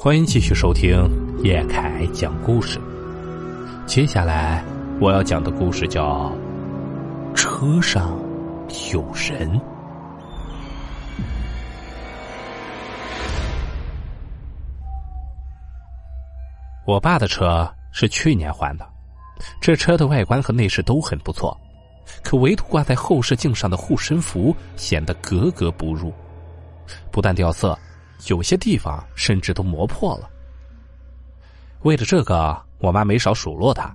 欢迎继续收听叶凯讲故事。接下来我要讲的故事叫《车上有人》。我爸的车是去年换的，这车的外观和内饰都很不错，可唯独挂在后视镜上的护身符显得格格不入，不但掉色。有些地方甚至都磨破了。为了这个，我妈没少数落他，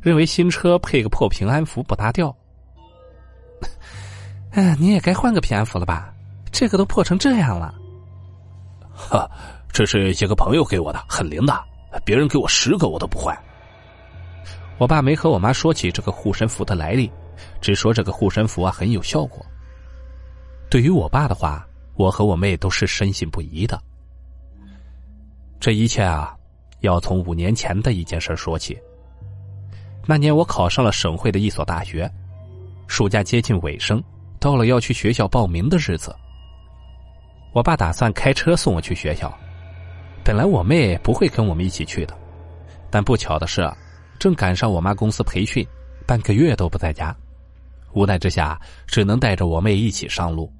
认为新车配个破平安符不搭调。哎，你也该换个平安符了吧？这个都破成这样了。哈，这是一个朋友给我的，很灵的，别人给我十个我都不换。我爸没和我妈说起这个护身符的来历，只说这个护身符啊很有效果。对于我爸的话。我和我妹都是深信不疑的。这一切啊，要从五年前的一件事说起。那年我考上了省会的一所大学，暑假接近尾声，到了要去学校报名的日子。我爸打算开车送我去学校，本来我妹不会跟我们一起去的，但不巧的是，正赶上我妈公司培训，半个月都不在家，无奈之下，只能带着我妹一起上路。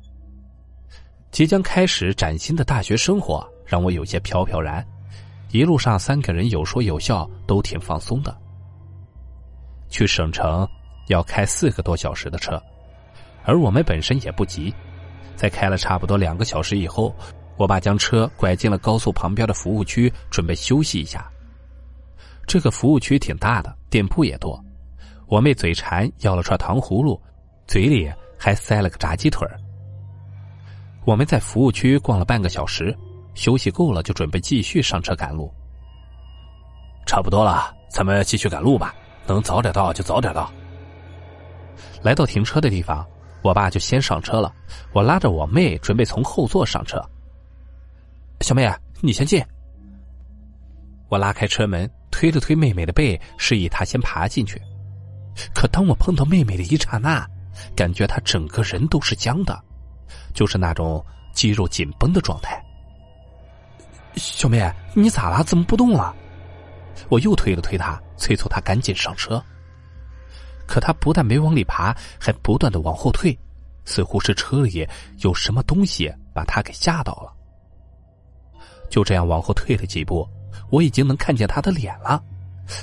即将开始崭新的大学生活，让我有些飘飘然。一路上三个人有说有笑，都挺放松的。去省城要开四个多小时的车，而我们本身也不急。在开了差不多两个小时以后，我爸将车拐进了高速旁边的服务区，准备休息一下。这个服务区挺大的，店铺也多。我妹嘴馋，要了串糖葫芦，嘴里还塞了个炸鸡腿儿。我们在服务区逛了半个小时，休息够了就准备继续上车赶路。差不多了，咱们继续赶路吧，能早点到就早点到。来到停车的地方，我爸就先上车了，我拉着我妹准备从后座上车。小妹，你先进。我拉开车门，推了推妹妹的背，示意她先爬进去。可当我碰到妹妹的一刹那，感觉她整个人都是僵的。就是那种肌肉紧绷的状态。小妹，你咋了？怎么不动了？我又推了推他，催促他赶紧上车。可他不但没往里爬，还不断的往后退，似乎是车里有什么东西把他给吓到了。就这样往后退了几步，我已经能看见他的脸了。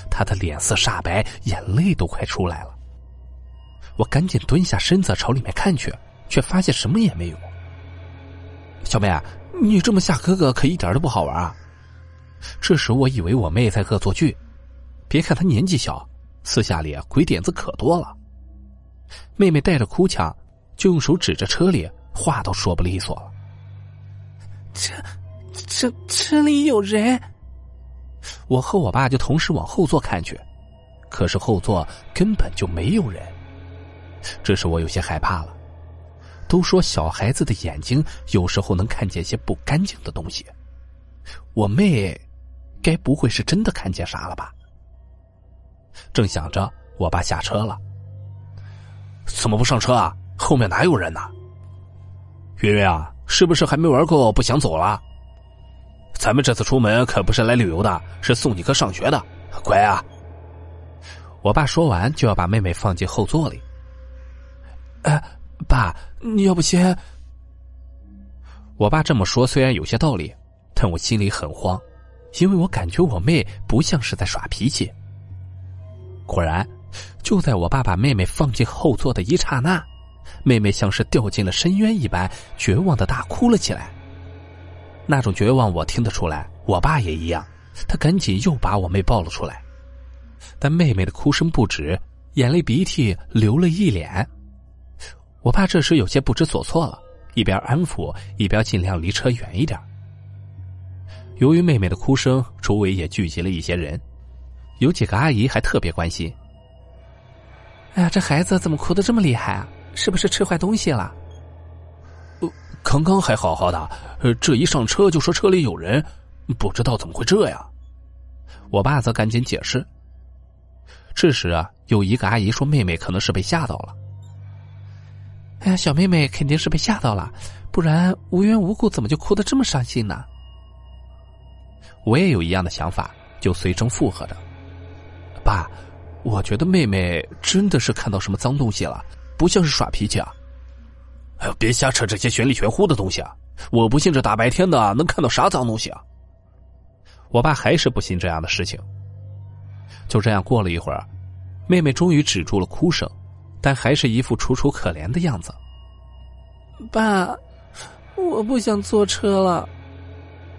他的脸色煞白，眼泪都快出来了。我赶紧蹲下身子朝里面看去。却发现什么也没有。小妹啊，你这么吓哥哥可一点都不好玩啊！这时我以为我妹在恶作剧，别看她年纪小，私下里鬼点子可多了。妹妹带着哭腔，就用手指着车里，话都说不利索了。这、这、车里有人！我和我爸就同时往后座看去，可是后座根本就没有人。这时我有些害怕了。都说小孩子的眼睛有时候能看见些不干净的东西，我妹，该不会是真的看见啥了吧？正想着，我爸下车了。怎么不上车啊？后面哪有人呢？云云啊，是不是还没玩够不想走了？咱们这次出门可不是来旅游的，是送你哥上学的，乖啊！我爸说完就要把妹妹放进后座里。哎。爸，你要不先……我爸这么说虽然有些道理，但我心里很慌，因为我感觉我妹不像是在耍脾气。果然，就在我爸把妹妹放进后座的一刹那，妹妹像是掉进了深渊一般，绝望的大哭了起来。那种绝望我听得出来，我爸也一样，他赶紧又把我妹抱了出来，但妹妹的哭声不止，眼泪鼻涕流了一脸。我爸这时有些不知所措了，一边安抚，一边尽量离车远一点。由于妹妹的哭声，周围也聚集了一些人，有几个阿姨还特别关心。哎呀，这孩子怎么哭的这么厉害啊？是不是吃坏东西了？呃，刚刚还好好的，这一上车就说车里有人，不知道怎么会这样。我爸则赶紧解释。这时啊，有一个阿姨说，妹妹可能是被吓到了。哎呀，小妹妹肯定是被吓到了，不然无缘无故怎么就哭得这么伤心呢？我也有一样的想法，就随声附和着：“爸，我觉得妹妹真的是看到什么脏东西了，不像是耍脾气啊。”哎呦，别瞎扯这些玄里玄乎的东西啊！我不信这大白天的能看到啥脏东西啊！我爸还是不信这样的事情。就这样过了一会儿，妹妹终于止住了哭声，但还是一副楚楚可怜的样子。爸，我不想坐车了。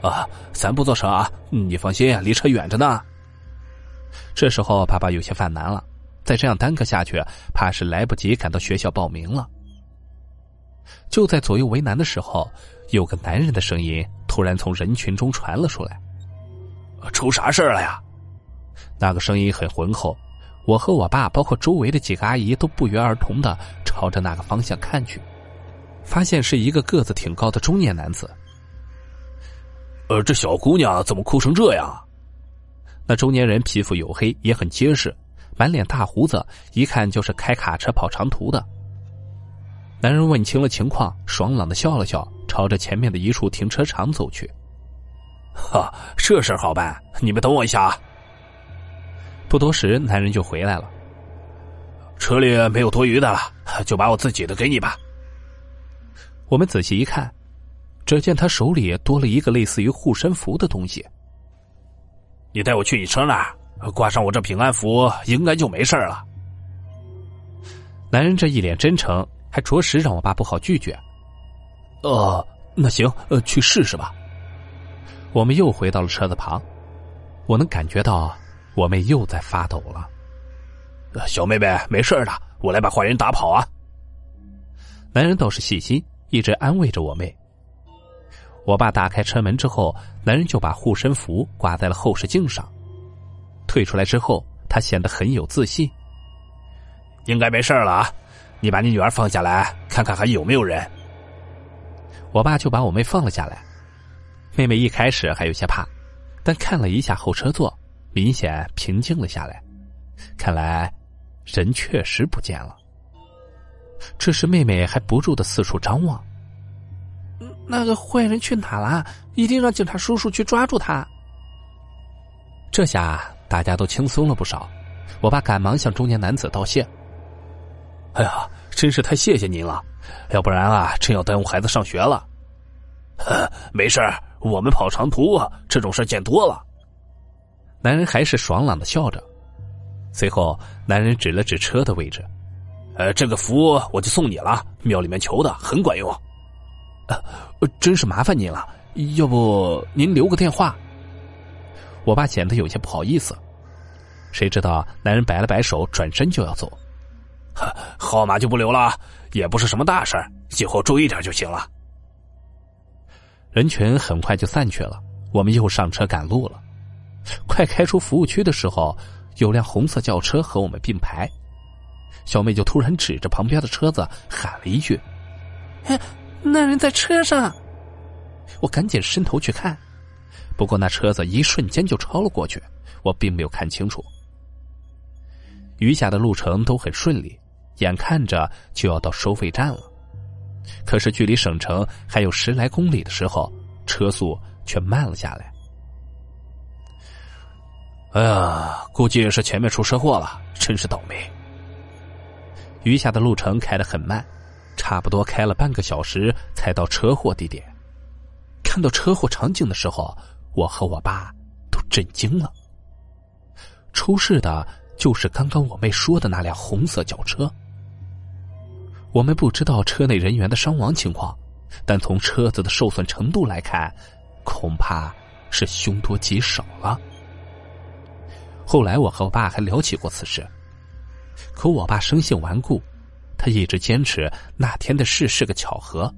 啊，咱不坐车啊，你放心，离车远着呢。这时候，爸爸有些犯难了，再这样耽搁下去，怕是来不及赶到学校报名了。就在左右为难的时候，有个男人的声音突然从人群中传了出来：“出啥事了呀？”那个声音很浑厚，我和我爸，包括周围的几个阿姨，都不约而同的朝着那个方向看去，发现是一个个子挺高的中年男子。呃，这小姑娘怎么哭成这样？那中年人皮肤黝黑，也很结实，满脸大胡子，一看就是开卡车跑长途的。男人问清了情况，爽朗的笑了笑，朝着前面的一处停车场走去。哈，这事好办，你们等我一下啊。不多时，男人就回来了。车里没有多余的了，就把我自己的给你吧。我们仔细一看。只见他手里多了一个类似于护身符的东西。你带我去你车那儿，挂上我这平安符，应该就没事了。男人这一脸真诚，还着实让我爸不好拒绝。呃，那行，呃，去试试吧。我们又回到了车子旁，我能感觉到我妹又在发抖了。小妹妹，没事的，我来把坏人打跑啊。男人倒是细心，一直安慰着我妹。我爸打开车门之后，男人就把护身符挂在了后视镜上。退出来之后，他显得很有自信。应该没事了啊！你把你女儿放下来，看看还有没有人。我爸就把我妹放了下来。妹妹一开始还有些怕，但看了一下后车座，明显平静了下来。看来，人确实不见了。这时，妹妹还不住的四处张望。那个坏人去哪了？一定让警察叔叔去抓住他。这下大家都轻松了不少。我爸赶忙向中年男子道谢：“哎呀，真是太谢谢您了，要不然啊，真要耽误孩子上学了。”“没事我们跑长途这种事见多了。”男人还是爽朗的笑着。随后，男人指了指车的位置：“呃，这个符我就送你了，庙里面求的很管用。”呃，真是麻烦您了，要不您留个电话？我爸显得有些不好意思。谁知道男人摆了摆手，转身就要走。号码就不留了，也不是什么大事以后注意点就行了。人群很快就散去了，我们又上车赶路了。快开出服务区的时候，有辆红色轿车和我们并排，小妹就突然指着旁边的车子喊了一句：“哎！”那人在车上，我赶紧伸头去看，不过那车子一瞬间就超了过去，我并没有看清楚。余下的路程都很顺利，眼看着就要到收费站了，可是距离省城还有十来公里的时候，车速却慢了下来。哎呀，估计是前面出车祸了，真是倒霉。余下的路程开得很慢。差不多开了半个小时才到车祸地点，看到车祸场景的时候，我和我爸都震惊了。出事的就是刚刚我妹说的那辆红色轿车。我们不知道车内人员的伤亡情况，但从车子的受损程度来看，恐怕是凶多吉少了。后来我和我爸还聊起过此事，可我爸生性顽固。他一直坚持那天的事是个巧合，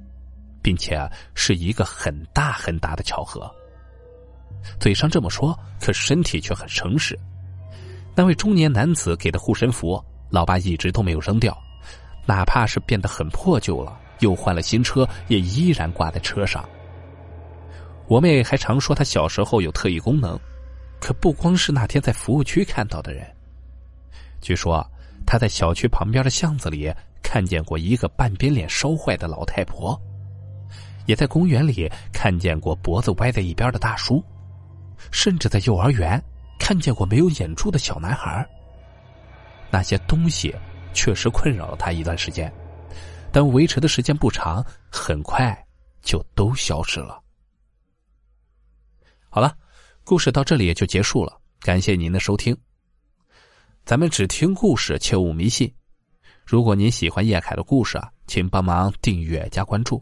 并且是一个很大很大的巧合。嘴上这么说，可身体却很诚实。那位中年男子给的护身符，老爸一直都没有扔掉，哪怕是变得很破旧了，又换了新车，也依然挂在车上。我妹还常说，她小时候有特异功能，可不光是那天在服务区看到的人。据说他在小区旁边的巷子里。看见过一个半边脸烧坏的老太婆，也在公园里看见过脖子歪在一边的大叔，甚至在幼儿园看见过没有眼珠的小男孩。那些东西确实困扰了他一段时间，但维持的时间不长，很快就都消失了。好了，故事到这里也就结束了，感谢您的收听。咱们只听故事，切勿迷信。如果您喜欢叶凯的故事啊，请帮忙订阅加关注。